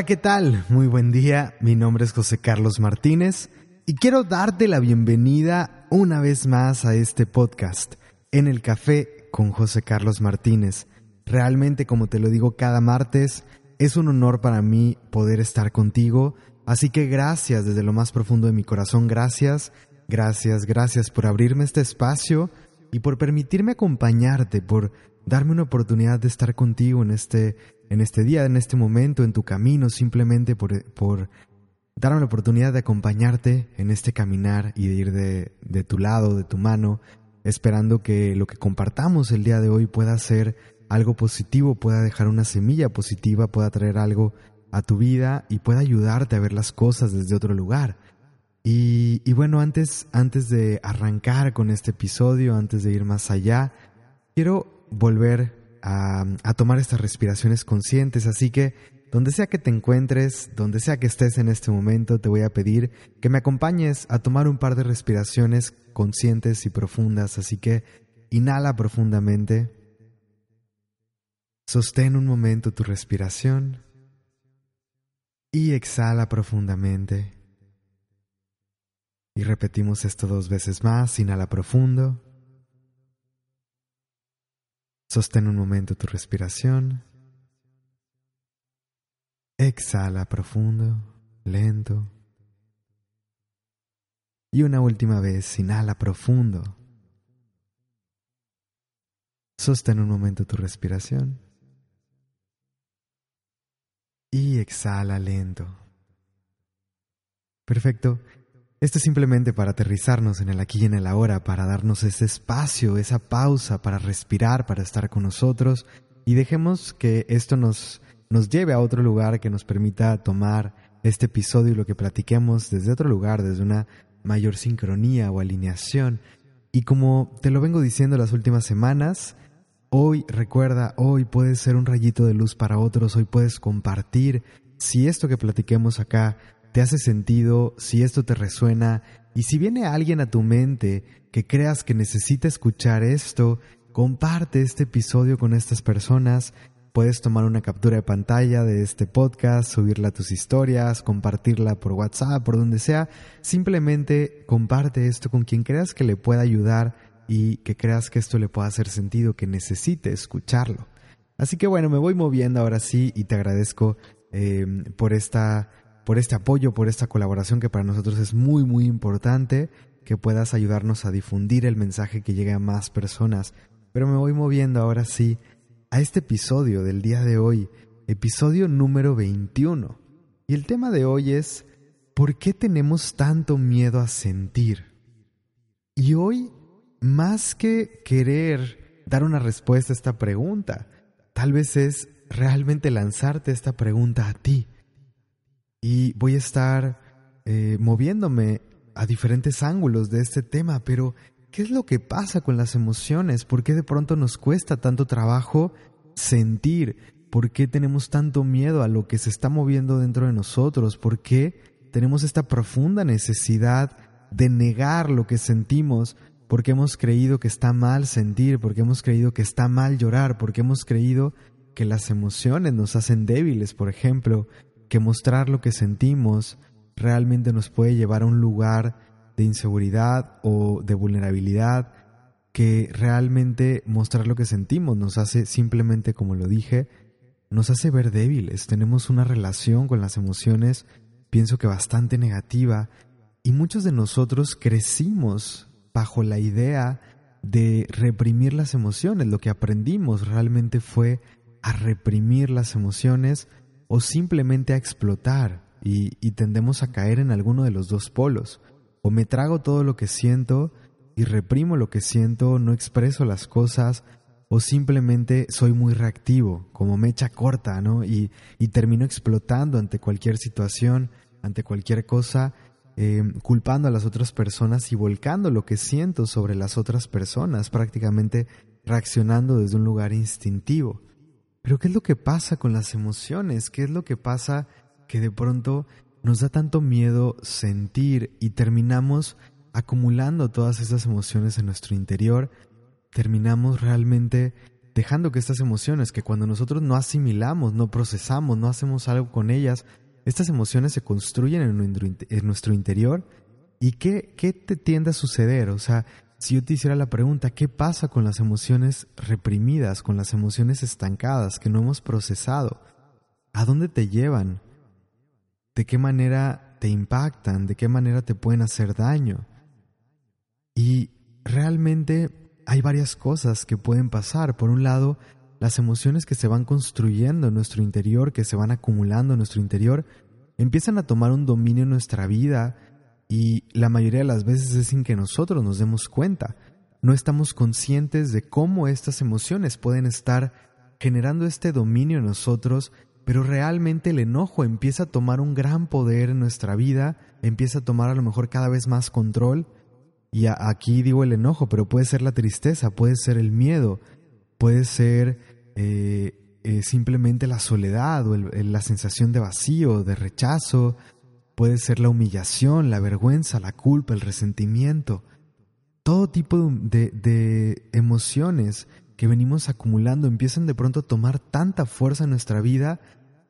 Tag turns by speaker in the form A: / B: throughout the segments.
A: Hola, ¿qué tal? Muy buen día. Mi nombre es José Carlos Martínez y quiero darte la bienvenida una vez más a este podcast, En el Café con José Carlos Martínez. Realmente, como te lo digo cada martes, es un honor para mí poder estar contigo, así que gracias desde lo más profundo de mi corazón, gracias, gracias, gracias por abrirme este espacio y por permitirme acompañarte, por darme una oportunidad de estar contigo en este en este día, en este momento, en tu camino, simplemente por, darme la oportunidad de acompañarte en este caminar y de ir de, de tu lado, de tu mano, esperando que lo que compartamos el día de hoy pueda ser algo positivo, pueda dejar una semilla positiva, pueda traer algo a tu vida y pueda ayudarte a ver las cosas desde otro lugar. Y, y, bueno, antes, antes de arrancar con este episodio, antes de ir más allá, quiero volver a, tomar estas respiraciones conscientes. Así que donde sea que te encuentres, donde sea que estés en este momento, te voy a pedir que me acompañes a tomar un par de respiraciones conscientes y profundas. Así que inhala profundamente. Sostén un momento tu respiración y exhala profundamente. Y repetimos esto dos veces más. Inhala profundo. Sostén un momento tu respiración. Exhala profundo, lento. Y una última vez, inhala profundo. Sostén un momento tu respiración. Y exhala lento. Perfecto. Esto es simplemente para aterrizarnos en el aquí y en el ahora, para darnos ese espacio, esa pausa, para respirar, para estar con nosotros y dejemos que esto nos, nos lleve a otro lugar que nos permita tomar este episodio y lo que platiquemos desde otro lugar, desde una mayor sincronía o alineación. Y como te lo vengo diciendo las últimas semanas, hoy recuerda, hoy puedes ser un rayito de luz para otros, hoy puedes compartir si esto que platiquemos acá te hace sentido, si esto te resuena, y si viene alguien a tu mente que creas que necesita escuchar esto, comparte este episodio con estas personas. Puedes tomar una captura de pantalla de este podcast, subirla a tus historias, compartirla por WhatsApp, por donde sea. Simplemente comparte esto con quien creas que le pueda ayudar y que creas que esto le pueda hacer sentido, que necesite escucharlo. Así que bueno, me voy moviendo ahora sí y te agradezco eh, por esta por este apoyo, por esta colaboración que para nosotros es muy, muy importante, que puedas ayudarnos a difundir el mensaje que llegue a más personas. Pero me voy moviendo ahora sí a este episodio del día de hoy, episodio número 21. Y el tema de hoy es, ¿por qué tenemos tanto miedo a sentir? Y hoy, más que querer dar una respuesta a esta pregunta, tal vez es realmente lanzarte esta pregunta a ti y voy a estar eh, moviéndome a diferentes ángulos de este tema, pero ¿qué es lo que pasa con las emociones? ¿Por qué de pronto nos cuesta tanto trabajo sentir? ¿Por qué tenemos tanto miedo a lo que se está moviendo dentro de nosotros? ¿Por qué tenemos esta profunda necesidad de negar lo que sentimos? Porque hemos creído que está mal sentir, porque hemos creído que está mal llorar, porque hemos creído que las emociones nos hacen débiles, por ejemplo, que mostrar lo que sentimos realmente nos puede llevar a un lugar de inseguridad o de vulnerabilidad, que realmente mostrar lo que sentimos nos hace simplemente, como lo dije, nos hace ver débiles. Tenemos una relación con las emociones, pienso que bastante negativa, y muchos de nosotros crecimos bajo la idea de reprimir las emociones. Lo que aprendimos realmente fue a reprimir las emociones o simplemente a explotar y, tendemos a caer en alguno de los dos polos. O me trago todo lo que siento y reprimo lo que siento, no expreso las cosas, o simplemente soy muy reactivo, como mecha corta, ¿no? Y, termino explotando ante cualquier situación, ante cualquier cosa, em, culpando a las otras personas y volcando lo que siento sobre las otras personas, prácticamente reaccionando desde un lugar instintivo. Pero ¿qué es lo que pasa con las emociones? ¿Qué es lo que pasa que de pronto nos da tanto miedo sentir y terminamos acumulando todas esas emociones en nuestro interior? Terminamos realmente dejando que estas emociones, que cuando nosotros no asimilamos, no procesamos, no hacemos algo con ellas, estas emociones se construyen en nuestro interior. ¿Y qué, qué te tiende a suceder? O sea, si yo te hiciera la pregunta, ¿qué pasa con las emociones reprimidas, con las emociones estancadas que no hemos procesado? ¿A dónde te llevan? ¿De qué manera te impactan? ¿De qué manera te pueden hacer daño? Y realmente hay varias cosas que pueden pasar. Por un lado, las emociones que se van construyendo en nuestro interior, que se van acumulando en nuestro interior, empiezan a tomar un dominio en nuestra vida y la mayoría de las veces es sin que nosotros nos demos cuenta. No estamos conscientes de cómo estas emociones pueden estar generando este dominio en nosotros, pero realmente el enojo empieza a tomar un gran poder en nuestra vida, empieza a tomar a lo mejor cada vez más control. Y aquí digo el enojo, pero puede ser la tristeza, puede ser el miedo, puede ser eh, eh, simplemente la soledad o la sensación de vacío, de rechazo, Puede ser la humillación, la vergüenza, la culpa, el resentimiento. Todo tipo de, emociones que venimos acumulando empiezan de pronto a tomar tanta fuerza en nuestra vida,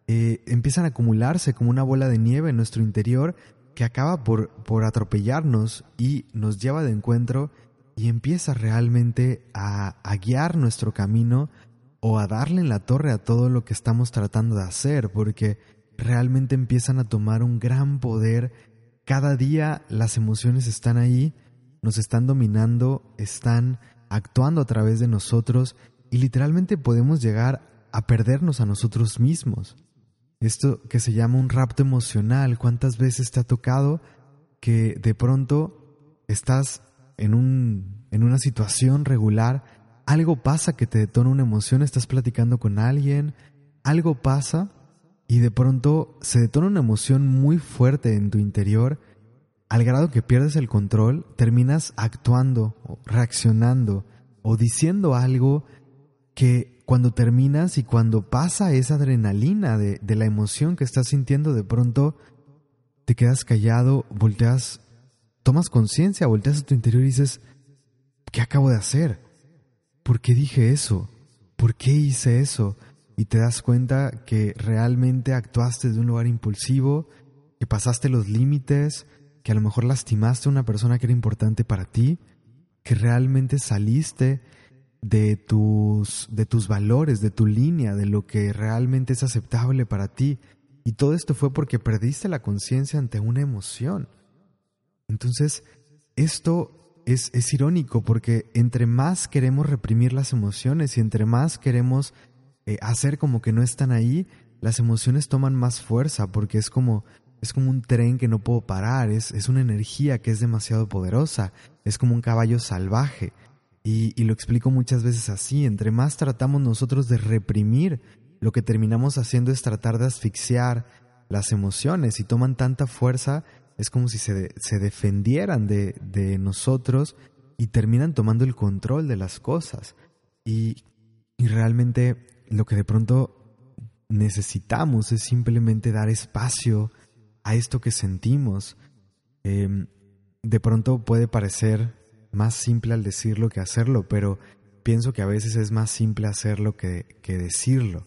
A: eh, empiezan a acumularse como una bola de nieve en nuestro interior que acaba por, por atropellarnos y nos lleva de encuentro y empieza realmente a, a, guiar nuestro camino o a darle en la torre a todo lo que estamos tratando de hacer, porque realmente empiezan a tomar un gran poder. Cada día las emociones están ahí, nos están dominando, están actuando a través de nosotros y literalmente podemos llegar a perdernos a nosotros mismos. Esto que se llama un rapto emocional, ¿cuántas veces te ha tocado que de pronto estás en, un, en una situación regular, algo pasa que te detona una emoción, estás platicando con alguien, algo pasa y de pronto se detona una emoción muy fuerte en tu interior, al grado que pierdes el control, terminas actuando, reaccionando o diciendo algo que cuando terminas y cuando pasa esa adrenalina de, de la emoción que estás sintiendo, de pronto te quedas callado, volteas, tomas conciencia, volteas a tu interior y dices, ¿qué acabo de hacer? ¿Por qué dije eso? ¿Por qué hice eso? Y te das cuenta que realmente actuaste de un lugar impulsivo, que pasaste los límites, que a lo mejor lastimaste a una persona que era importante para ti, que realmente saliste de tus, de tus valores, de tu línea, de lo que realmente es aceptable para ti. Y todo esto fue porque perdiste la conciencia ante una emoción. Entonces, esto es, es irónico porque entre más queremos reprimir las emociones y entre más queremos eh, hacer como que no están ahí, las emociones toman más fuerza porque es como, es como un tren que no puedo parar, es, es una energía que es demasiado poderosa, es como un caballo salvaje. Y, y lo explico muchas veces así, entre más tratamos nosotros de reprimir, lo que terminamos haciendo es tratar de asfixiar las emociones y toman tanta fuerza, es como si se, se defendieran de, de nosotros y terminan tomando el control de las cosas. Y, y realmente lo que de pronto necesitamos es simplemente dar espacio a esto que sentimos. Em, de pronto puede parecer más simple al decirlo que hacerlo, pero pienso que a veces es más simple hacerlo que, que decirlo.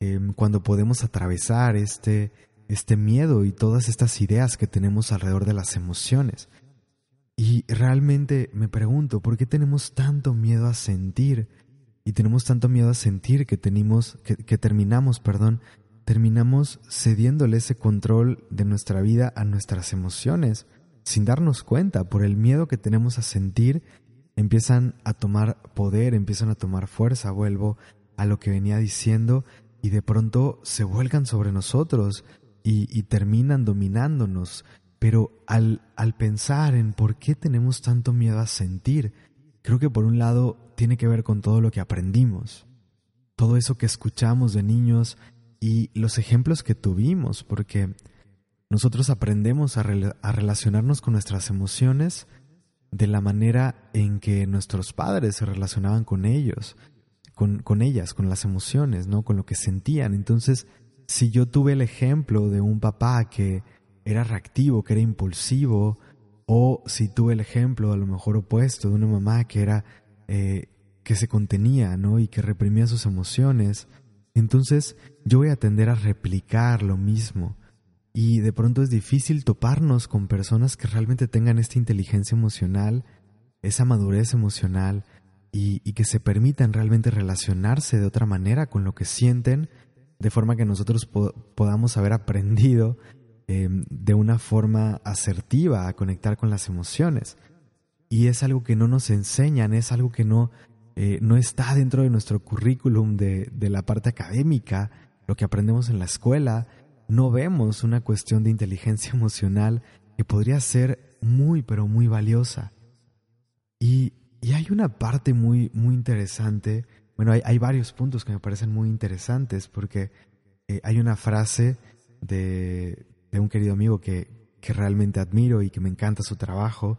A: Em, cuando podemos atravesar este, este miedo y todas estas ideas que tenemos alrededor de las emociones. Y realmente me pregunto, ¿por qué tenemos tanto miedo a sentir? Y tenemos tanto miedo a sentir que, tenemos, que, terminamos, perdón, terminamos cediéndole ese control de nuestra vida a nuestras emociones, sin darnos cuenta, por el miedo que tenemos a sentir, empiezan a tomar poder, empiezan a tomar fuerza, vuelvo a lo que venía diciendo, y de pronto se vuelcan sobre nosotros y, terminan dominándonos. Pero al pensar en por qué tenemos tanto miedo a sentir, creo que por un lado tiene que ver con todo lo que aprendimos, todo eso que escuchamos de niños y los ejemplos que tuvimos, porque nosotros aprendemos a, relacionarnos con nuestras emociones de la manera en que nuestros padres se relacionaban con ellos, con, con ellas, con las emociones, ¿no? Con lo que sentían. Entonces, si yo tuve el ejemplo de un papá que era reactivo, que era impulsivo, o si tuve el ejemplo a lo mejor opuesto de una mamá que era eh, que se contenía, ¿no? Y que reprimía sus emociones, entonces yo voy a tender a replicar lo mismo. Y de pronto es difícil toparnos con personas que realmente tengan esta inteligencia emocional, esa madurez emocional y, que se permitan realmente relacionarse de otra manera con lo que sienten, de forma que nosotros podamos haber aprendido em, de una forma asertiva a conectar con las emociones. Y es algo que no nos enseñan, es algo que no, eh, no está dentro de nuestro currículum de, de la parte académica, lo que aprendemos en la escuela, no vemos una cuestión de inteligencia emocional que podría ser muy, pero muy valiosa. Y, hay una parte muy, muy interesante, bueno, hay, varios puntos que me parecen muy interesantes porque eh, hay una frase de, un querido amigo que, que, realmente admiro y que me encanta su trabajo,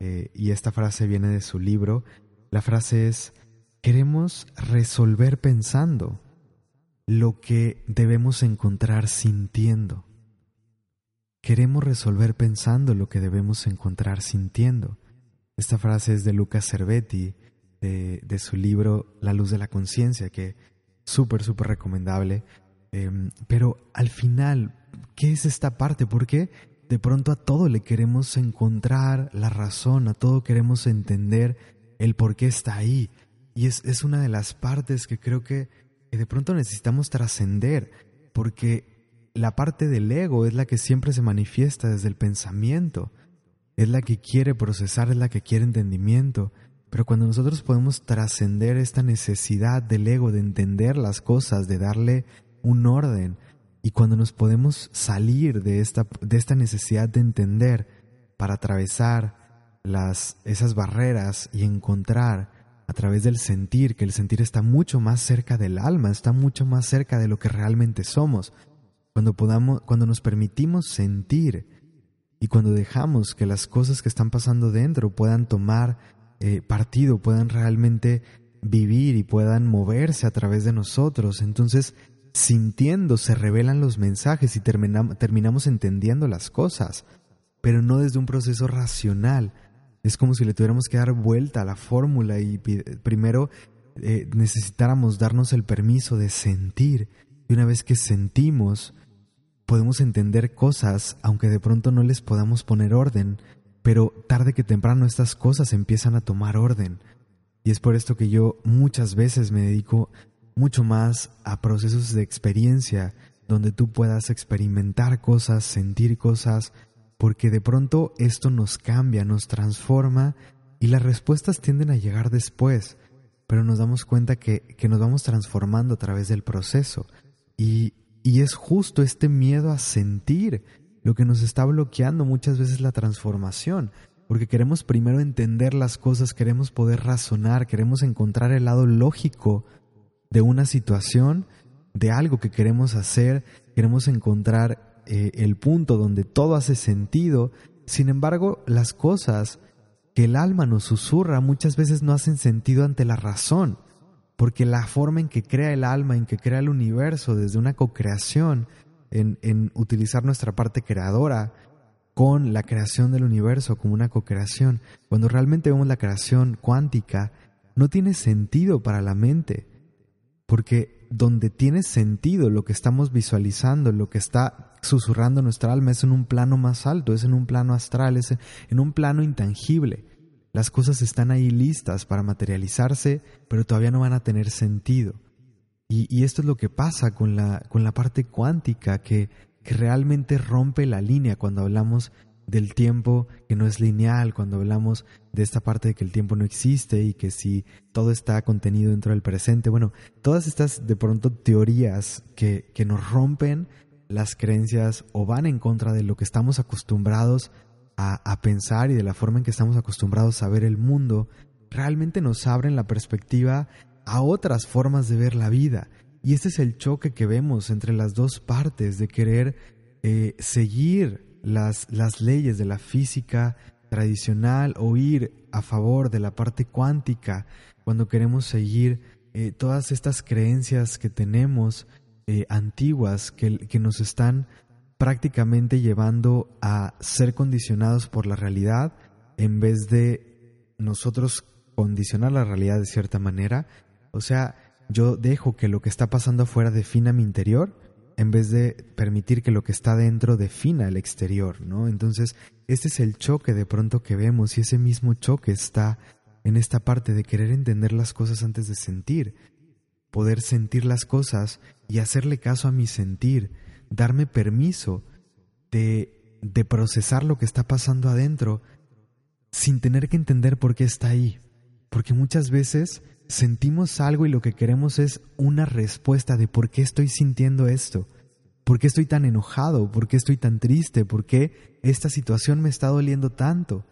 A: eh, y esta frase viene de su libro. La frase es, queremos resolver pensando lo que debemos encontrar sintiendo. Queremos resolver pensando lo que debemos encontrar sintiendo. Esta frase es de Lucas Cervetti, de, su libro La luz de la conciencia, que súper, súper recomendable. Em, pero al final, ¿qué es esta parte? Porque de pronto a todo le queremos encontrar la razón, a todo queremos entender el por qué está ahí. Y es, es una de las partes que creo que que de pronto necesitamos trascender, porque la parte del ego es la que siempre se manifiesta desde el pensamiento, es la que quiere procesar, es la que quiere entendimiento, pero cuando nosotros podemos trascender esta necesidad del ego de entender las cosas, de darle un orden, y cuando nos podemos salir de esta, de esta necesidad de entender para atravesar las, esas barreras y encontrar a través del sentir, que el sentir está mucho más cerca del alma, está mucho más cerca de lo que realmente somos. Cuando podamos, cuando nos permitimos sentir y cuando dejamos que las cosas que están pasando dentro puedan tomar eh, partido, puedan realmente vivir y puedan moverse a través de nosotros, entonces sintiendo se revelan los mensajes y terminamos entendiendo las cosas, pero no desde un proceso racional, es como si le tuviéramos que dar vuelta a la fórmula y primero eh, necesitáramos darnos el permiso de sentir. Y una vez que sentimos, podemos entender cosas, aunque de pronto no les podamos poner orden, pero tarde que temprano estas cosas empiezan a tomar orden. Y es por esto que yo muchas veces me dedico mucho más a procesos de experiencia, donde tú puedas experimentar cosas, sentir cosas, porque de pronto esto nos cambia, nos transforma y las respuestas tienden a llegar después, pero nos damos cuenta que, que nos vamos transformando a través del proceso. Y, y es justo este miedo a sentir lo que nos está bloqueando muchas veces la transformación, porque queremos primero entender las cosas, queremos poder razonar, queremos encontrar el lado lógico de una situación, de algo que queremos hacer, queremos encontrar eh, el punto donde todo hace sentido, sin embargo las cosas que el alma nos susurra muchas veces no hacen sentido ante la razón, porque la forma en que crea el alma, en que crea el universo desde una co-creación, en, en utilizar nuestra parte creadora, con la creación del universo como una co-creación, cuando realmente vemos la creación cuántica, no tiene sentido para la mente, porque donde tiene sentido lo que estamos visualizando, lo que está susurrando nuestra alma es en un plano más alto, es en un plano astral, es en un plano intangible. Las cosas están ahí listas para materializarse, pero todavía no van a tener sentido. Y, esto es lo que pasa con la, con la parte cuántica, que, que realmente rompe la línea cuando hablamos del tiempo que no es lineal, cuando hablamos de esta parte de que el tiempo no existe y que si todo está contenido dentro del presente, bueno, todas estas de pronto teorías que, que nos rompen las creencias o van en contra de lo que estamos acostumbrados a, pensar y de la forma en que estamos acostumbrados a ver el mundo, realmente nos abren la perspectiva a otras formas de ver la vida. Y este es el choque que vemos entre las dos partes de querer eh, seguir las, las leyes de la física tradicional o ir a favor de la parte cuántica cuando queremos seguir eh, todas estas creencias que tenemos eh, antiguas que, que nos están prácticamente llevando a ser condicionados por la realidad en vez de nosotros condicionar la realidad de cierta manera. O sea, yo dejo que lo que está pasando afuera defina mi interior en vez de permitir que lo que está dentro defina el exterior, ¿no? Entonces, este es el choque de pronto que vemos y ese mismo choque está en esta parte de querer entender las cosas antes de sentir, poder sentir las cosas y hacerle caso a mi sentir, darme permiso de, de procesar lo que está pasando adentro sin tener que entender por qué está ahí, porque muchas veces sentimos algo y lo que queremos es una respuesta de por qué estoy sintiendo esto, por qué estoy tan enojado, por qué estoy tan triste, por qué esta situación me está doliendo tanto,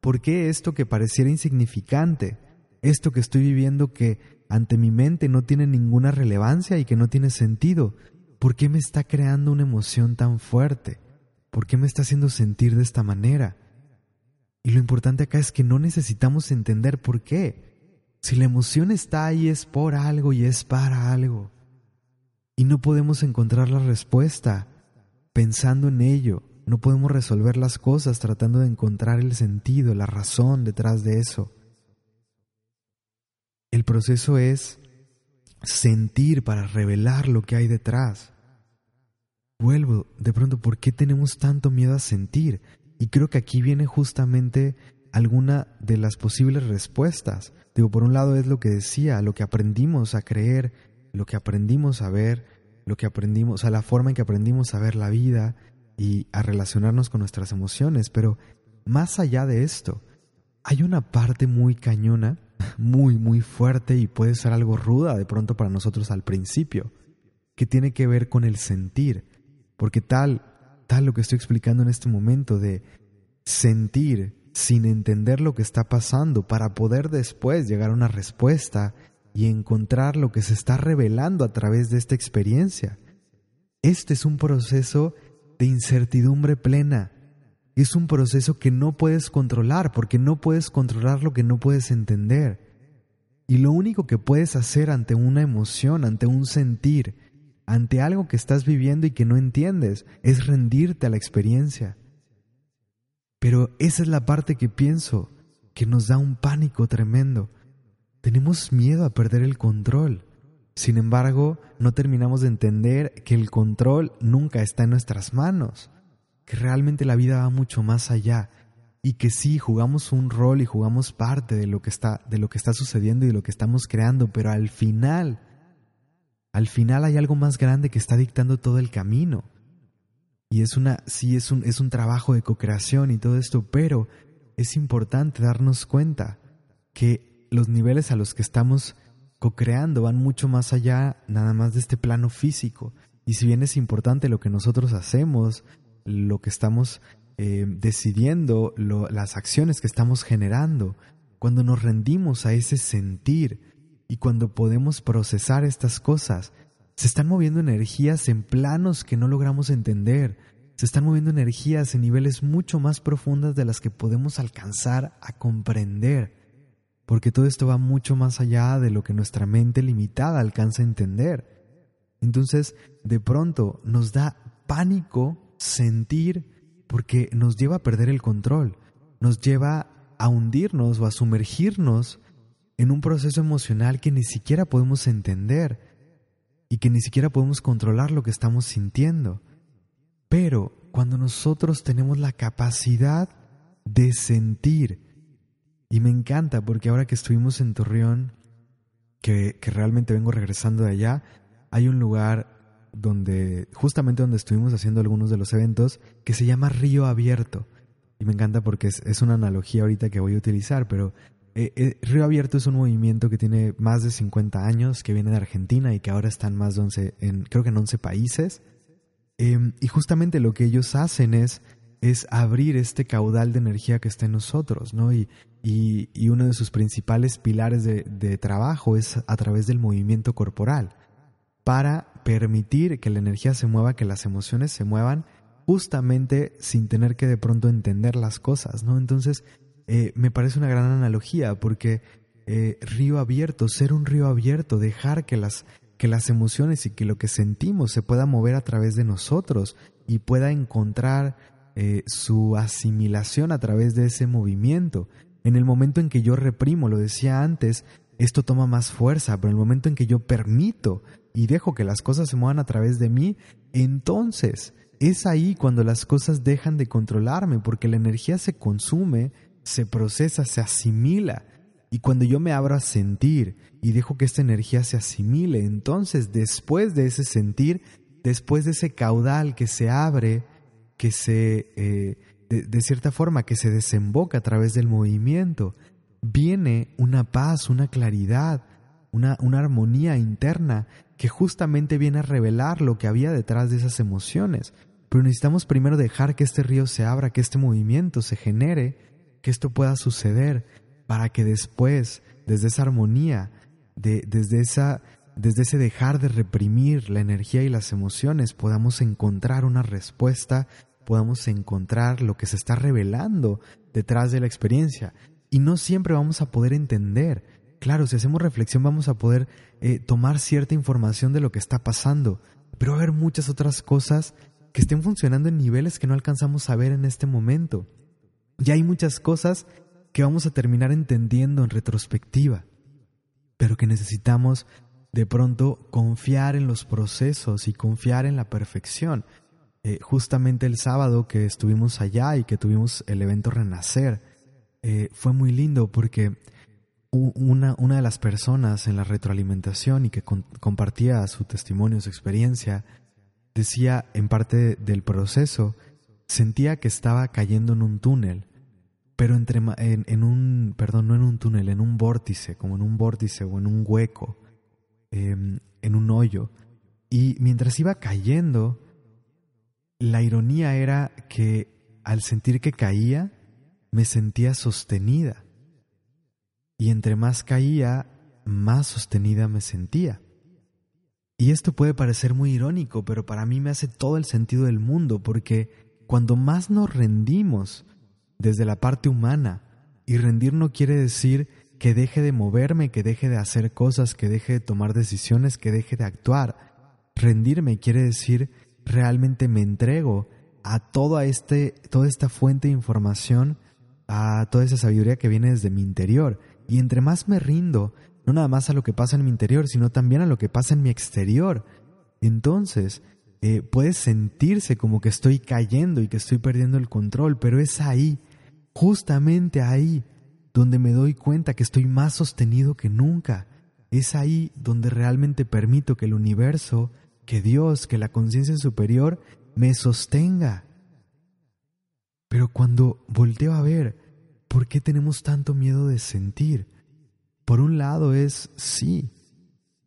A: por qué esto que pareciera insignificante, esto que estoy viviendo que ante mi mente no tiene ninguna relevancia y que no tiene sentido, ¿por qué me está creando una emoción tan fuerte? ¿Por qué me está haciendo sentir de esta manera? Y lo importante acá es que no necesitamos entender por qué. Si la emoción está ahí es por algo y es para algo. Y no podemos encontrar la respuesta pensando en ello. No podemos resolver las cosas tratando de encontrar el sentido, la razón detrás de eso. El proceso es sentir para revelar lo que hay detrás. Vuelvo, de pronto, ¿por qué tenemos tanto miedo a sentir? Y creo que aquí viene justamente alguna de las posibles respuestas. Digo, por un lado es lo que decía, lo que aprendimos a creer, lo que aprendimos a ver, lo que aprendimos, o sea, la forma en que aprendimos a ver la vida y a relacionarnos con nuestras emociones, pero más allá de esto, hay una parte muy cañona, muy, muy fuerte y puede ser algo ruda de pronto para nosotros al principio, que tiene que ver con el sentir, porque tal, tal lo que estoy explicando en este momento de sentir sin entender lo que está pasando para poder después llegar a una respuesta y encontrar lo que se está revelando a través de esta experiencia. Este es un proceso de incertidumbre plena. Es un proceso que no puedes controlar porque no puedes controlar lo que no puedes entender. Y lo único que puedes hacer ante una emoción, ante un sentir, ante algo que estás viviendo y que no entiendes, es rendirte a la experiencia. Pero esa es la parte que pienso, que nos da un pánico tremendo. Tenemos miedo a perder el control. Sin embargo, no terminamos de entender que el control nunca está en nuestras manos, que realmente la vida va mucho más allá y que sí jugamos un rol y jugamos parte de lo que está de lo que está sucediendo y de lo que estamos creando, pero al final al final hay algo más grande que está dictando todo el camino. Y es una, sí, es un, es un trabajo de co-creación y todo esto, pero es importante darnos cuenta que los niveles a los que estamos co-creando van mucho más allá nada más de este plano físico. Y si bien es importante lo que nosotros hacemos, lo que estamos eh, decidiendo, las acciones que estamos generando, cuando nos rendimos a ese sentir y cuando podemos procesar estas cosas, se están moviendo energías en planos que no logramos entender. Se están moviendo energías en niveles mucho más profundas de las que podemos alcanzar a comprender. Porque todo esto va mucho más allá de lo que nuestra mente limitada alcanza a entender. Entonces, de pronto nos da pánico sentir porque nos lleva a perder el control, nos lleva a hundirnos o a sumergirnos en un proceso emocional que ni siquiera podemos entender y que ni siquiera podemos controlar lo que estamos sintiendo. Pero cuando nosotros tenemos la capacidad de sentir, y me encanta porque ahora que estuvimos en Torreón, que, que realmente vengo regresando de allá, hay un lugar donde, justamente donde estuvimos haciendo algunos de los eventos, que se llama Río Abierto. Y me encanta porque es, es una analogía ahorita que voy a utilizar, pero eh, eh, Río Abierto es un movimiento que tiene más de 50 años, que viene de Argentina y que ahora está en más de 11, en, creo que en 11 países. Em, y justamente lo que ellos hacen es, es abrir este caudal de energía que está en nosotros, ¿no? Y, y, y uno de sus principales pilares de, de trabajo es a través del movimiento corporal, para permitir que la energía se mueva, que las emociones se muevan, justamente sin tener que de pronto entender las cosas, ¿no? Entonces, eh, me parece una gran analogía porque eh, río abierto, ser un río abierto, dejar que las, que las emociones y que lo que sentimos se pueda mover a través de nosotros y pueda encontrar eh, su asimilación a través de ese movimiento. En el momento en que yo reprimo, lo decía antes, esto toma más fuerza, pero en el momento en que yo permito y dejo que las cosas se muevan a través de mí, entonces es ahí cuando las cosas dejan de controlarme, porque la energía se consume, se procesa, se asimila. Y cuando yo me abro a sentir y dejo que esta energía se asimile, entonces después de ese sentir, después de ese caudal que se abre, que se, eh, de, cierta forma, que se desemboca a través del movimiento, viene una paz, una claridad, una, una armonía interna que justamente viene a revelar lo que había detrás de esas emociones. Pero necesitamos primero dejar que este río se abra, que este movimiento se genere, que esto pueda suceder, para que después, desde esa armonía, de, desde, esa, desde ese dejar de reprimir la energía y las emociones, podamos encontrar una respuesta, podamos encontrar lo que se está revelando detrás de la experiencia. Y no siempre vamos a poder entender. Claro, si hacemos reflexión vamos a poder eh, tomar cierta información de lo que está pasando, pero va a haber muchas otras cosas que estén funcionando en niveles que no alcanzamos a ver en este momento. Y hay muchas cosas que vamos a terminar entendiendo en retrospectiva, pero que necesitamos de pronto confiar en los procesos y confiar en la perfección. Eh, justamente el sábado que estuvimos allá y que tuvimos el evento Renacer, eh, fue muy lindo porque una, una, de las personas en la retroalimentación y que compartía su testimonio, su experiencia, decía en parte del proceso, sentía que estaba cayendo en un túnel, pero entre, en, un, perdón, no en un túnel, en un vórtice, como en un vórtice o en un hueco, em, en un hoyo. Y mientras iba cayendo, la ironía era que al sentir que caía, me sentía sostenida. Y entre más caía, más sostenida me sentía. Y esto puede parecer muy irónico, pero para mí me hace todo el sentido del mundo, porque cuando más nos rendimos desde la parte humana, y rendir no quiere decir que deje de moverme, que deje de hacer cosas, que deje de tomar decisiones, que deje de actuar. Rendirme quiere decir realmente me entrego a toda, este, toda esta fuente de información, a toda esa sabiduría que viene desde mi interior. Y entre más me rindo, no nada más a lo que pasa en mi interior, sino también a lo que pasa en mi exterior. Entonces, eh, puede sentirse como que estoy cayendo y que estoy perdiendo el control, pero es ahí, justamente ahí, donde me doy cuenta que estoy más sostenido que nunca. Es ahí donde realmente permito que el universo, que Dios, que la conciencia superior me sostenga. Pero cuando volteo a ver, ¿por qué tenemos tanto miedo de sentir? Por un lado es, sí,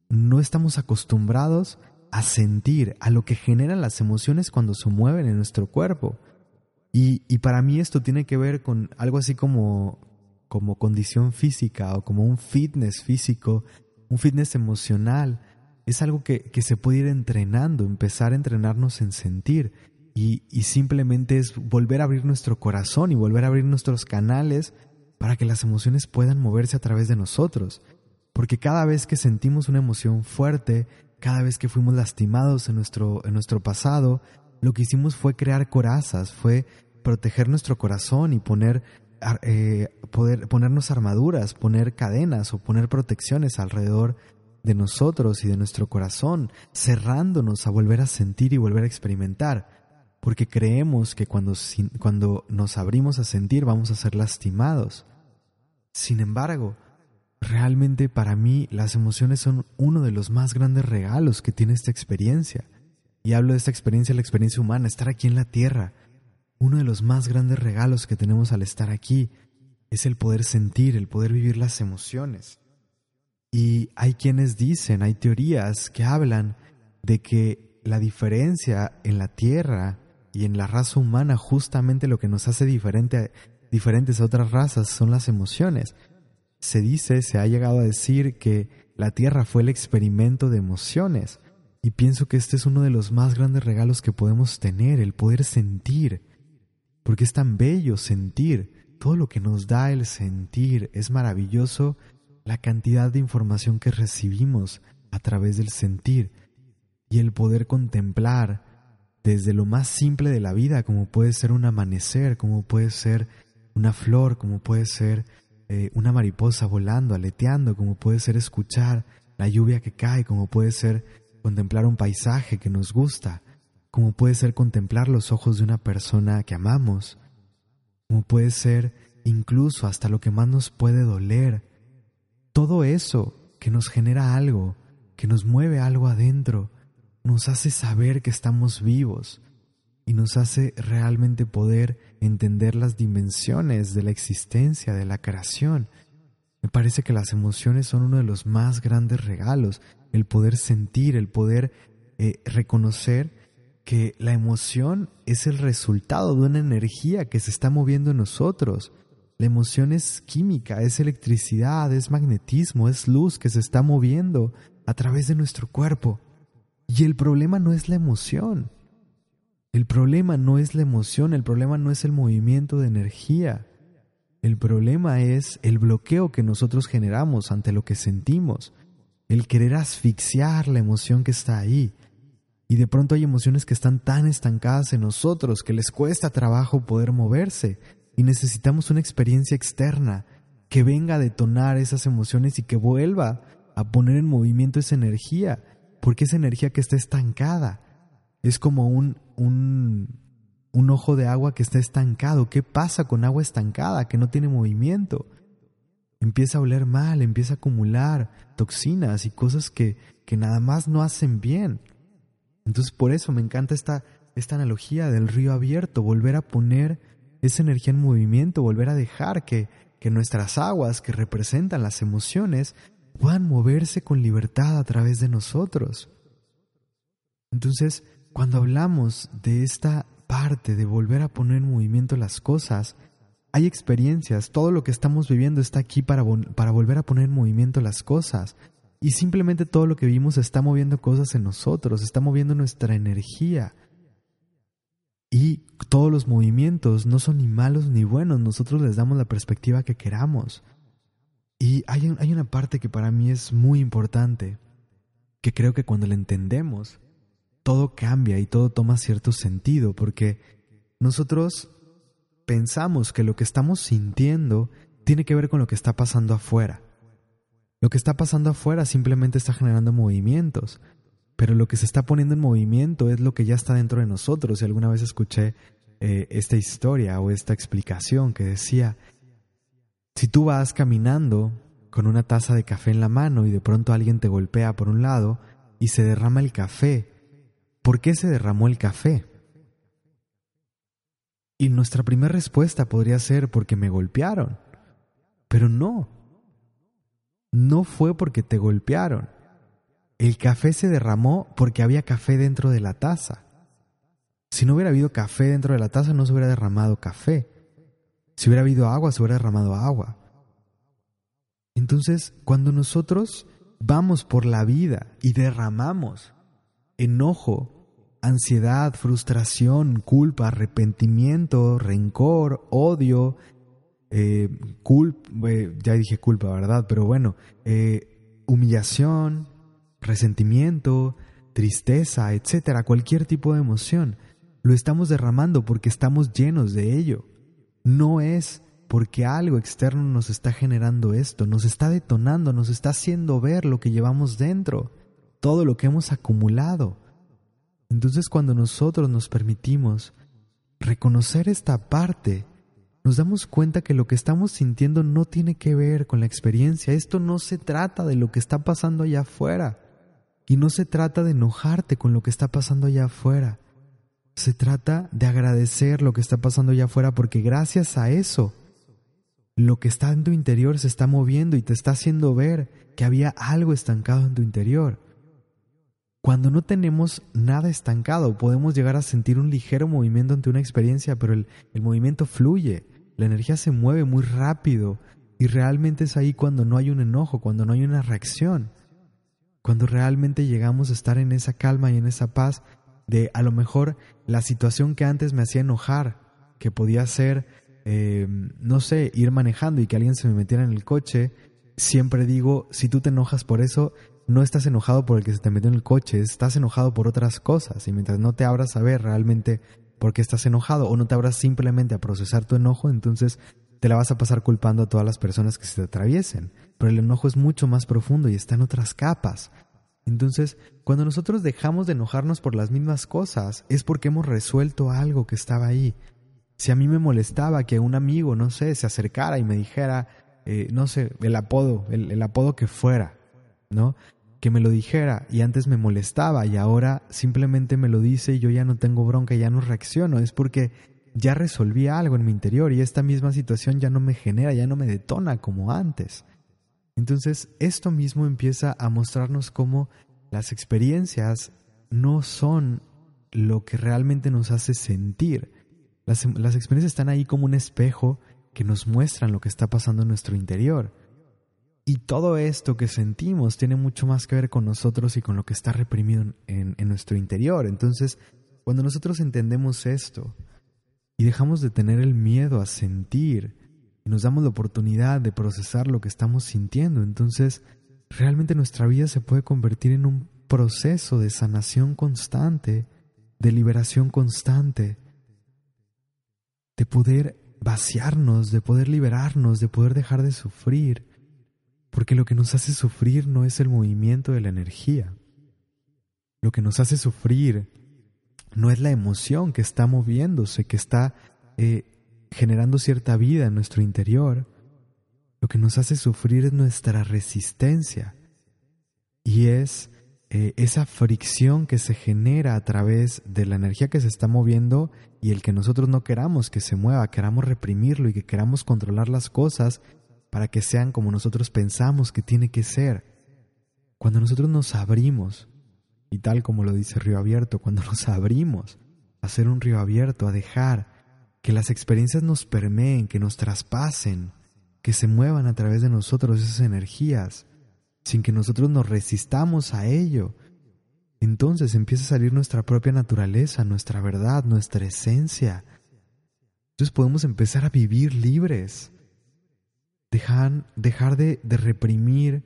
A: no estamos acostumbrados a sentir, a lo que generan las emociones cuando se mueven en nuestro cuerpo. Y, y, para mí esto tiene que ver con algo así como, como condición física o como un fitness físico, un fitness emocional. Es algo que, que se puede ir entrenando, empezar a entrenarnos en sentir. Y, y simplemente es volver a abrir nuestro corazón y volver a abrir nuestros canales para que las emociones puedan moverse a través de nosotros. Porque cada vez que sentimos una emoción fuerte, cada vez que fuimos lastimados en nuestro, en nuestro pasado, lo que hicimos fue crear corazas, fue proteger nuestro corazón y poner, eh, poder, ponernos armaduras, poner cadenas o poner protecciones alrededor de nosotros y de nuestro corazón, cerrándonos a volver a sentir y volver a experimentar porque creemos que cuando, cuando nos abrimos a sentir vamos a ser lastimados. Sin embargo, realmente para mí las emociones son uno de los más grandes regalos que tiene esta experiencia. Y hablo de esta experiencia, la experiencia humana, estar aquí en la tierra. Uno de los más grandes regalos que tenemos al estar aquí es el poder sentir, el poder vivir las emociones. Y hay quienes dicen, hay teorías que hablan de que la diferencia en la tierra y en la raza humana justamente lo que nos hace diferente, diferentes a otras razas son las emociones. Se dice, se ha llegado a decir que la Tierra fue el experimento de emociones. Y pienso que este es uno de los más grandes regalos que podemos tener, el poder sentir. Porque es tan bello sentir. Todo lo que nos da el sentir es maravilloso la cantidad de información que recibimos a través del sentir y el poder contemplar desde lo más simple de la vida, como puede ser un amanecer, como puede ser una flor, como puede ser eh, una mariposa volando, aleteando, como puede ser escuchar la lluvia que cae, como puede ser contemplar un paisaje que nos gusta, como puede ser contemplar los ojos de una persona que amamos, como puede ser incluso hasta lo que más nos puede doler. Todo eso que nos genera algo, que nos mueve algo adentro, nos hace saber que estamos vivos y nos hace realmente poder entender las dimensiones de la existencia, de la creación. Me parece que las emociones son uno de los más grandes regalos, el poder sentir, el poder eh, reconocer que la emoción es el resultado de una energía que se está moviendo en nosotros. La emoción es química, es electricidad, es magnetismo, es luz que se está moviendo a través de nuestro cuerpo. Y el problema no es la emoción. El problema no es la emoción, el problema no es el movimiento de energía. El problema es el bloqueo que nosotros generamos ante lo que sentimos, el querer asfixiar la emoción que está ahí. Y de pronto hay emociones que están tan estancadas en nosotros que les cuesta trabajo poder moverse y necesitamos una experiencia externa que venga a detonar esas emociones y que vuelva a poner en movimiento esa energía porque esa energía que está estancada es como un, un, un ojo de agua que está estancado. ¿Qué pasa con agua estancada que no tiene movimiento? Empieza a oler mal, empieza a acumular toxinas y cosas que, que nada más no hacen bien. Entonces por eso me encanta esta, esta analogía del río abierto, volver a poner esa energía en movimiento, volver a dejar que, que nuestras aguas que representan las emociones puedan moverse con libertad a través de nosotros. Entonces, cuando hablamos de esta parte de volver a poner en movimiento las cosas, hay experiencias, todo lo que estamos viviendo está aquí para, para volver a poner en movimiento las cosas. Y simplemente todo lo que vivimos está moviendo cosas en nosotros, está moviendo nuestra energía. Y todos los movimientos no son ni malos ni buenos, nosotros les damos la perspectiva que queramos. Y hay, hay una parte que para mí es muy importante, que creo que cuando la entendemos, todo cambia y todo toma cierto sentido, porque nosotros pensamos que lo que estamos sintiendo tiene que ver con lo que está pasando afuera. Lo que está pasando afuera simplemente está generando movimientos, pero lo que se está poniendo en movimiento es lo que ya está dentro de nosotros. Y alguna vez escuché eh, esta historia o esta explicación que decía, si tú vas caminando con una taza de café en la mano y de pronto alguien te golpea por un lado y se derrama el café, ¿por qué se derramó el café? Y nuestra primera respuesta podría ser porque me golpearon. Pero no. No fue porque te golpearon. El café se derramó porque había café dentro de la taza. Si no hubiera habido café dentro de la taza, no se hubiera derramado café. Si hubiera habido agua, se hubiera derramado agua. Entonces, cuando nosotros vamos por la vida y derramamos enojo, ansiedad, frustración, culpa, arrepentimiento, rencor, odio, eh, eh, ya dije culpa, ¿verdad? Pero bueno, eh, humillación, resentimiento, tristeza, etcétera, cualquier tipo de emoción, lo estamos derramando porque estamos llenos de ello. No es porque algo externo nos está generando esto, nos está detonando, nos está haciendo ver lo que llevamos dentro, todo lo que hemos acumulado. Entonces cuando nosotros nos permitimos reconocer esta parte, nos damos cuenta que lo que estamos sintiendo no tiene que ver con la experiencia. Esto no se trata de lo que está pasando allá afuera. Y no se trata de enojarte con lo que está pasando allá afuera. Se trata de agradecer lo que está pasando allá afuera porque gracias a eso, lo que está en tu interior se está moviendo y te está haciendo ver que había algo estancado en tu interior. Cuando no tenemos nada estancado, podemos llegar a sentir un ligero movimiento ante una experiencia, pero el, el movimiento fluye, la energía se mueve muy rápido y realmente es ahí cuando no hay un enojo, cuando no hay una reacción, cuando realmente llegamos a estar en esa calma y en esa paz de a lo mejor la situación que antes me hacía enojar, que podía ser, eh, no sé, ir manejando y que alguien se me metiera en el coche, siempre digo, si tú te enojas por eso, no estás enojado por el que se te metió en el coche, estás enojado por otras cosas. Y mientras no te abras a ver realmente por qué estás enojado o no te abras simplemente a procesar tu enojo, entonces te la vas a pasar culpando a todas las personas que se te atraviesen. Pero el enojo es mucho más profundo y está en otras capas. Entonces, cuando nosotros dejamos de enojarnos por las mismas cosas, es porque hemos resuelto algo que estaba ahí. Si a mí me molestaba que un amigo, no sé, se acercara y me dijera, eh, no sé, el apodo, el, apodo que fuera, ¿no? Que me lo dijera y antes me molestaba y ahora simplemente me lo dice y yo ya no tengo bronca, ya no reacciono, es porque ya resolví algo en mi interior y esta misma situación ya no me genera, ya no me detona como antes. Entonces, esto mismo empieza a mostrarnos cómo las experiencias no son lo que realmente nos hace sentir. Las, las, experiencias están ahí como un espejo que nos muestran lo que está pasando en nuestro interior. Y todo esto que sentimos tiene mucho más que ver con nosotros y con lo que está reprimido en, en nuestro interior. Entonces, cuando nosotros entendemos esto y dejamos de tener el miedo a sentir, y nos damos la oportunidad de procesar lo que estamos sintiendo, entonces realmente nuestra vida se puede convertir en un proceso de sanación constante, de liberación constante, de poder vaciarnos, de poder liberarnos, de poder dejar de sufrir, porque lo que nos hace sufrir no es el movimiento de la energía. Lo que nos hace sufrir no es la emoción que está moviéndose, que está eh, generando cierta vida en nuestro interior, lo que nos hace sufrir es nuestra resistencia y es eh, esa fricción que se genera a través de la energía que se está moviendo y el que nosotros no queramos que se mueva, queramos reprimirlo y que queramos controlar las cosas para que sean como nosotros pensamos que tiene que ser. Cuando nosotros nos abrimos, y tal como lo dice Río Abierto, cuando nos abrimos a ser un río abierto, a dejar que las experiencias nos permeen, que nos traspasen, que se muevan a través de nosotros esas energías, sin que nosotros nos resistamos a ello. Entonces empieza a salir nuestra propia naturaleza, nuestra verdad, nuestra esencia. Entonces podemos empezar a vivir libres. Dejar, dejar de, de reprimir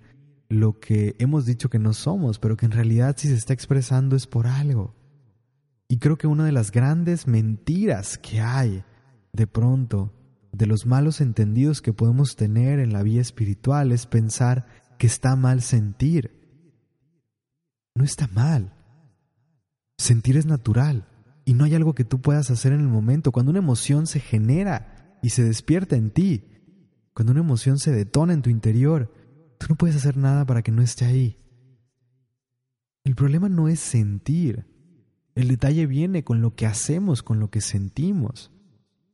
A: lo que hemos dicho que no somos, pero que en realidad si se está expresando es por algo. Y creo que una de las grandes mentiras que hay de pronto de los malos entendidos que podemos tener en la vida espiritual es pensar que está mal sentir. No está mal. Sentir es natural y no hay algo que tú puedas hacer en el momento. Cuando una emoción se genera y se despierta en ti, cuando una emoción se detona en tu interior, tú no puedes hacer nada para que no esté ahí. El problema no es sentir. El detalle viene con lo que hacemos, con lo que sentimos.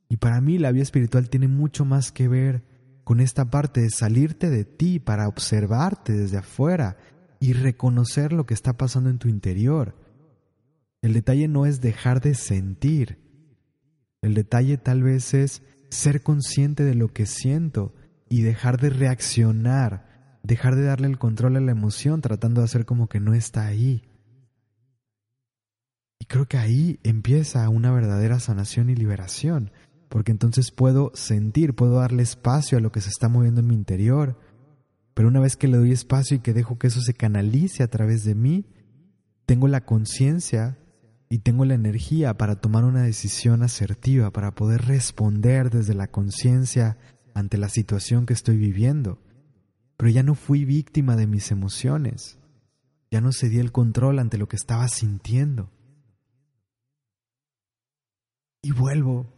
A: Y para mí la vida espiritual tiene mucho más que ver con esta parte de salirte de ti para observarte desde afuera y reconocer lo que está pasando en tu interior. El detalle no es dejar de sentir. El detalle tal vez es ser consciente de lo que siento y dejar de reaccionar, dejar de darle el control a la emoción tratando de hacer como que no está ahí. Y creo que ahí empieza una verdadera sanación y liberación, porque entonces puedo sentir, puedo darle espacio a lo que se está moviendo en mi interior, pero una vez que le doy espacio y que dejo que eso se canalice a través de mí, tengo la conciencia y tengo la energía para tomar una decisión asertiva, para poder responder desde la conciencia ante la situación que estoy viviendo. Pero ya no fui víctima de mis emociones, ya no cedí el control ante lo que estaba sintiendo. Y vuelvo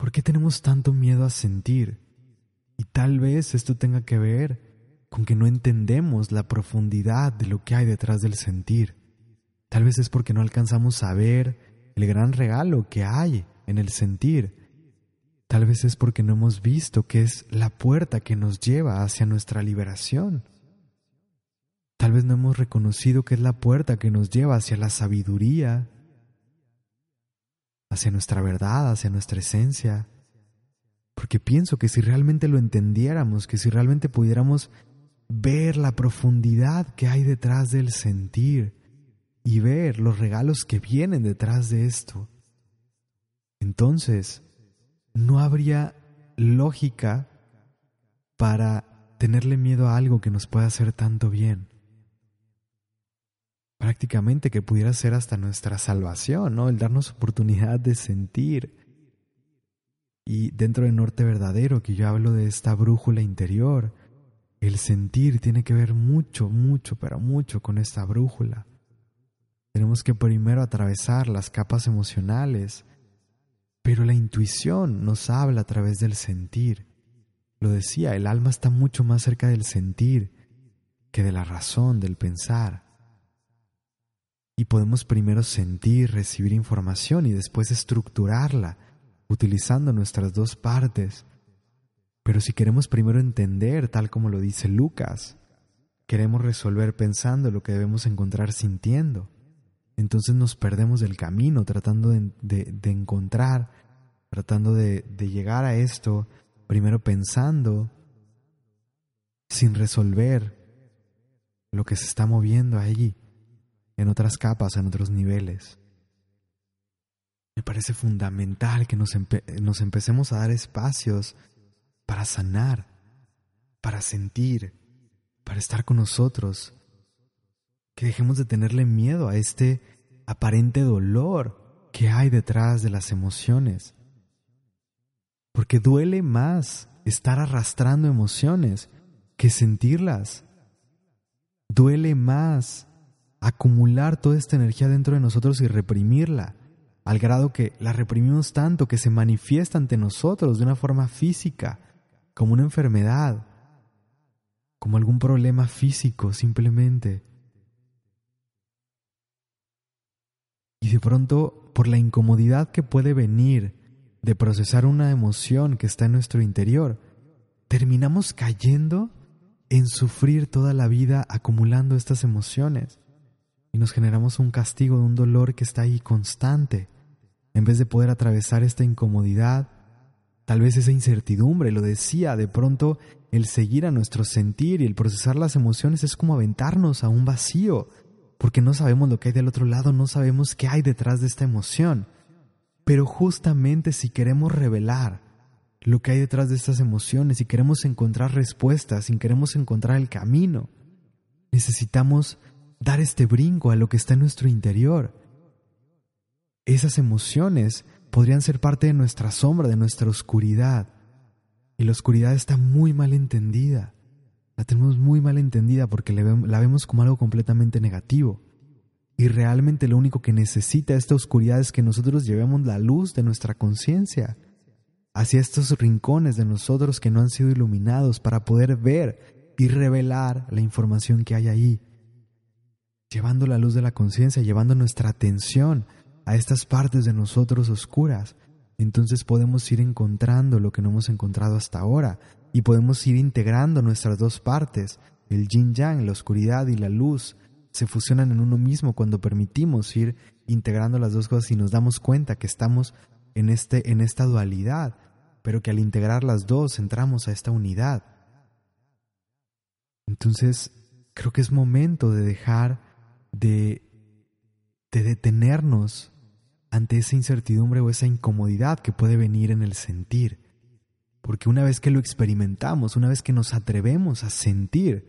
A: ¿Por qué tenemos tanto miedo a sentir? Y tal vez esto tenga que ver con que no entendemos la profundidad de lo que hay detrás del sentir. Tal vez es porque no alcanzamos a ver el gran regalo que hay en el sentir. Tal vez es porque no hemos visto que es la puerta que nos lleva hacia nuestra liberación. Tal vez no hemos reconocido que es la puerta que nos lleva hacia la sabiduría, hacia nuestra verdad, hacia nuestra esencia. Porque pienso que si realmente lo entendiéramos, que si realmente pudiéramos ver la profundidad que hay detrás del sentir y ver los regalos que vienen detrás de esto, entonces no habría lógica para tenerle miedo a algo que nos pueda hacer tanto bien prácticamente que pudiera ser hasta nuestra salvación, ¿no? El darnos oportunidad de sentir. Y dentro de Norte Verdadero, que yo hablo de esta brújula interior, el sentir tiene que ver mucho, mucho, pero mucho con esta brújula. Tenemos que primero atravesar las capas emocionales, pero la intuición nos habla a través del sentir. Lo decía, el alma está mucho más cerca del sentir que de la razón, del pensar. Y podemos primero sentir, recibir información y después estructurarla utilizando nuestras dos partes. Pero si queremos primero entender, tal como lo dice Lucas, queremos resolver pensando lo que debemos encontrar sintiendo. Entonces nos perdemos del camino tratando de, encontrar, tratando de, de llegar a esto, primero pensando, sin resolver lo que se está moviendo allí, en otras capas, en otros niveles. Me parece fundamental que nos, nos empecemos a dar espacios para sanar, para sentir, para estar con nosotros. Que dejemos de tenerle miedo a este aparente dolor que hay detrás de las emociones. Porque duele más estar arrastrando emociones que sentirlas. Duele más acumular toda esta energía dentro de nosotros y reprimirla al grado que la reprimimos tanto que se manifiesta ante nosotros de una forma física, como una enfermedad, como algún problema físico simplemente. Y de pronto, por la incomodidad que puede venir de procesar una emoción que está en nuestro interior, terminamos cayendo en sufrir toda la vida acumulando estas emociones. Y nos generamos un castigo de un dolor que está ahí constante, en vez de poder atravesar esta incomodidad, tal vez esa incertidumbre, lo decía, de pronto el seguir a nuestro sentir y el procesar las emociones es como aventarnos a un vacío, porque no sabemos lo que hay del otro lado, no sabemos qué hay detrás de esta emoción. Pero justamente si queremos revelar lo que hay detrás de estas emociones, si queremos encontrar respuestas, si queremos encontrar el camino, necesitamos dar este brinco a lo que está en nuestro interior. Esas emociones podrían ser parte de nuestra sombra, de nuestra oscuridad. Y la oscuridad está muy mal entendida. La tenemos muy mal entendida porque la vemos como algo completamente negativo. Y realmente lo único que necesita esta oscuridad es que nosotros llevemos la luz de nuestra conciencia hacia estos rincones de nosotros que no han sido iluminados para poder ver y revelar la información que hay ahí llevando la luz de la conciencia, llevando nuestra atención a estas partes de nosotros oscuras, entonces podemos ir encontrando lo que no hemos encontrado hasta ahora y podemos ir integrando nuestras dos partes, el yin yang, la oscuridad y la luz, se fusionan en uno mismo cuando permitimos ir integrando las dos cosas y nos damos cuenta que estamos en, este, en esta dualidad, pero que al integrar las dos entramos a esta unidad. Entonces, creo que es momento de dejar de, de detenernos ante esa incertidumbre o esa incomodidad que puede venir en el sentir. Porque una vez que lo experimentamos, una vez que nos atrevemos a sentir,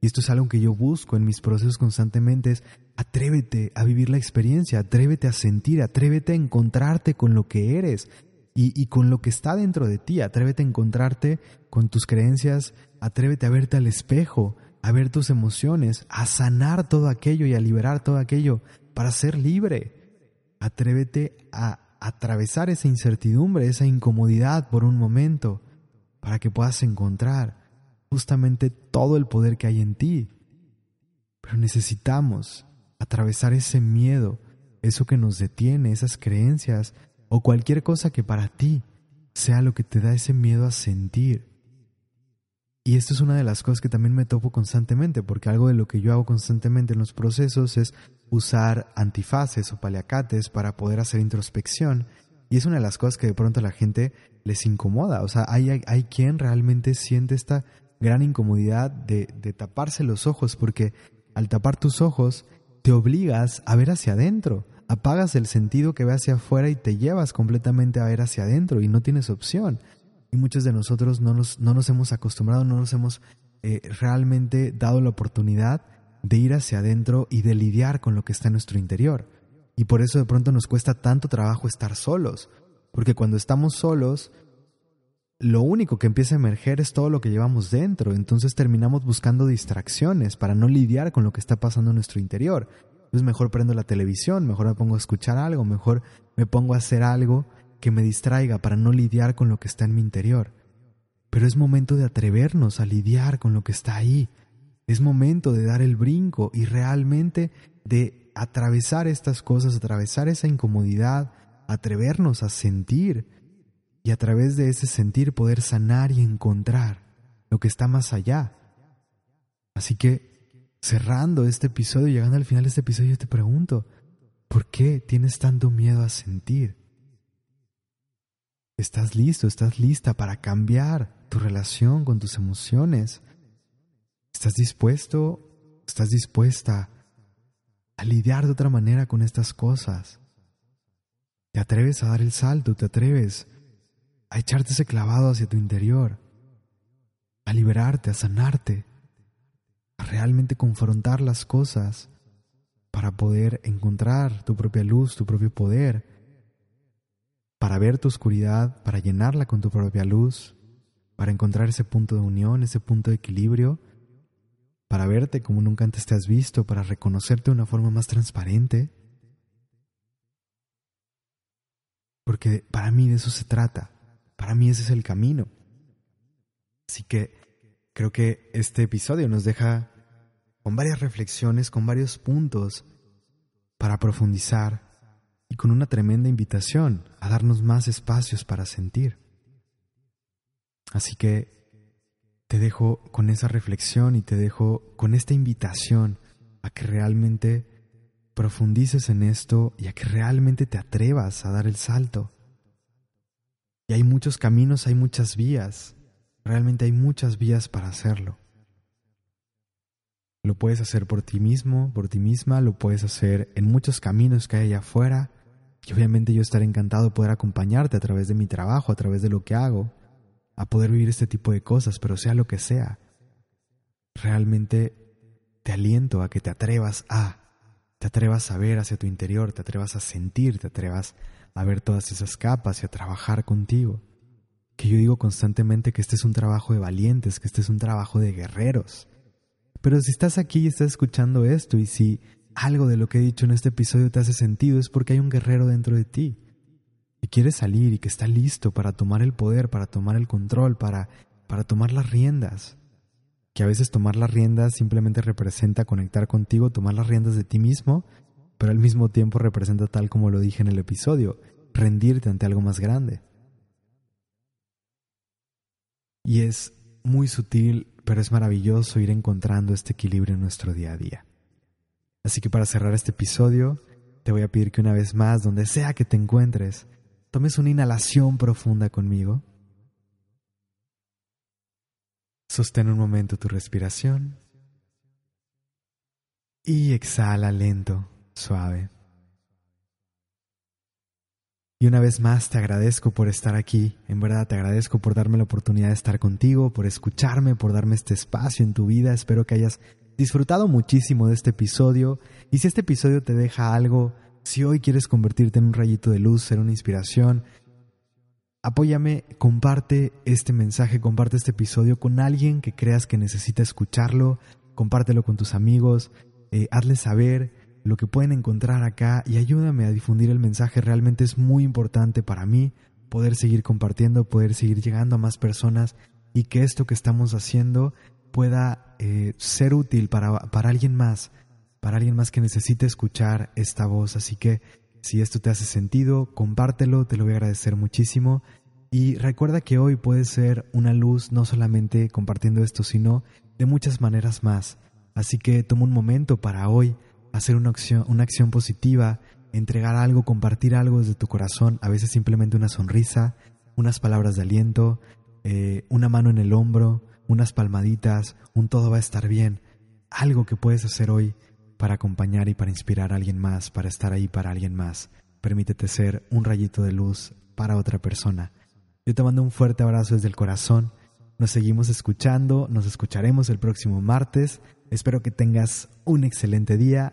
A: y esto es algo que yo busco en mis procesos constantemente, es atrévete a vivir la experiencia, atrévete a sentir, atrévete a encontrarte con lo que eres y, y con lo que está dentro de ti, atrévete a encontrarte con tus creencias, atrévete a verte al espejo, a ver tus emociones, a sanar todo aquello y a liberar todo aquello para ser libre. Atrévete a atravesar esa incertidumbre, esa incomodidad por un momento, para que puedas encontrar justamente todo el poder que hay en ti. Pero necesitamos atravesar ese miedo, eso que nos detiene, esas creencias o cualquier cosa que para ti sea lo que te da ese miedo a sentir. Y esto es una de las cosas que también me topo constantemente, porque algo de lo que yo hago constantemente en los procesos es usar antifaces o paliacates para poder hacer introspección. Y es una de las cosas que de pronto a la gente les incomoda. O sea, hay, hay, quien realmente siente esta gran incomodidad de, de taparse los ojos, porque al tapar tus ojos te obligas a ver hacia adentro. Apagas el sentido que ve hacia afuera y te llevas completamente a ver hacia adentro y no tienes opción y muchos de nosotros no nos, no nos hemos acostumbrado, no nos hemos eh, realmente dado la oportunidad de ir hacia adentro y de lidiar con lo que está en nuestro interior. Y por eso de pronto nos cuesta tanto trabajo estar solos, porque cuando estamos solos lo único que empieza a emerger es todo lo que llevamos dentro. Entonces terminamos buscando distracciones para no lidiar con lo que está pasando en nuestro interior. Entonces mejor prendo la televisión, mejor me pongo a escuchar algo, mejor me pongo a hacer algo que me distraiga para no lidiar con lo que está en mi interior. Pero es momento de atrevernos a lidiar con lo que está ahí. Es momento de dar el brinco y realmente de atravesar estas cosas, atravesar esa incomodidad, atrevernos a sentir y a través de ese sentir poder sanar y encontrar lo que está más allá. Así que, cerrando este episodio, llegando al final de este episodio, te pregunto, ¿por qué tienes tanto miedo a sentir? ¿Estás listo? ¿Estás lista para cambiar tu relación con tus emociones? ¿Estás dispuesto? ¿Estás dispuesta a lidiar de otra manera con estas cosas? ¿Te atreves a dar el salto? ¿Te atreves a echarte ese clavado hacia tu interior, a liberarte, a sanarte, a realmente confrontar las cosas para poder encontrar tu propia luz, tu propio poder, para ver tu oscuridad, para llenarla con tu propia luz, para encontrar ese punto de unión, ese punto de equilibrio, para verte como nunca antes te has visto, para reconocerte de una forma más transparente. Porque para mí de eso se trata. Para mí ese es el camino. Así que creo que este episodio nos deja con varias reflexiones, con varios puntos para profundizar y con una tremenda invitación a darnos más espacios para sentir. Así que te dejo con esa reflexión y te dejo con esta invitación a que realmente profundices en esto y a que realmente te atrevas a dar el salto. Y hay muchos caminos, hay muchas vías. Realmente hay muchas vías para hacerlo. Lo puedes hacer por ti mismo, por ti misma, lo puedes hacer en muchos caminos que hay allá afuera. Y obviamente yo estaré encantado de poder acompañarte a través de mi trabajo, a través de lo que hago, a poder vivir este tipo de cosas, pero sea lo que sea. Realmente te aliento a que te atrevas a, te atrevas a ver hacia tu interior, te atrevas a sentir, te atrevas a ver todas esas capas y a trabajar contigo. Que yo digo constantemente que este es un trabajo de valientes, que este es un trabajo de guerreros. Pero si estás aquí y estás escuchando esto y si algo de lo que he dicho en este episodio te hace sentido es porque hay un guerrero dentro de ti que quiere salir y que está listo para tomar el poder, para tomar el control, para, para tomar las riendas. Que a veces tomar las riendas simplemente representa conectar contigo, tomar las riendas de ti mismo pero al mismo tiempo representa tal como lo dije en el episodio, rendirte ante algo más grande. Y es muy sutil, pero es maravilloso ir encontrando este equilibrio en nuestro día a día. Así que para cerrar este episodio, te voy a pedir que una vez más, donde sea que te encuentres, tomes una inhalación profunda conmigo. Sostén un momento tu respiración y exhala lento suave. Y una vez más te agradezco por estar aquí, en verdad te agradezco por darme la oportunidad de estar contigo, por escucharme, por darme este espacio en tu vida. Espero que hayas disfrutado muchísimo de este episodio. Y si este episodio te deja algo, si hoy quieres convertirte en un rayito de luz, ser una inspiración, apóyame, comparte este mensaje, comparte este episodio con alguien que creas que necesita escucharlo, compártelo con tus amigos, eh, hazle saber lo que pueden encontrar acá y ayúdame a difundir el mensaje. Realmente es muy importante para mí poder seguir compartiendo, poder seguir llegando a más personas y que esto que estamos haciendo pueda eh, ser útil para, para alguien más, para alguien más que necesite escuchar esta voz. Así que si esto te hace sentido, compártelo, te lo voy a agradecer muchísimo. Y recuerda que hoy puede ser una luz no solamente compartiendo esto, sino de muchas maneras más. Así que toma un momento para hoy hacer una acción, una acción positiva, entregar algo, compartir algo desde tu corazón, a veces simplemente una sonrisa, unas palabras de aliento, eh, una mano en el hombro, unas palmaditas, un todo va a estar bien, algo que puedes hacer hoy para acompañar y para inspirar a alguien más, para estar ahí para alguien más. Permítete ser un rayito de luz para otra persona. Yo te mando un fuerte abrazo desde el corazón. Nos seguimos escuchando, nos escucharemos el próximo martes. Espero que tengas un excelente día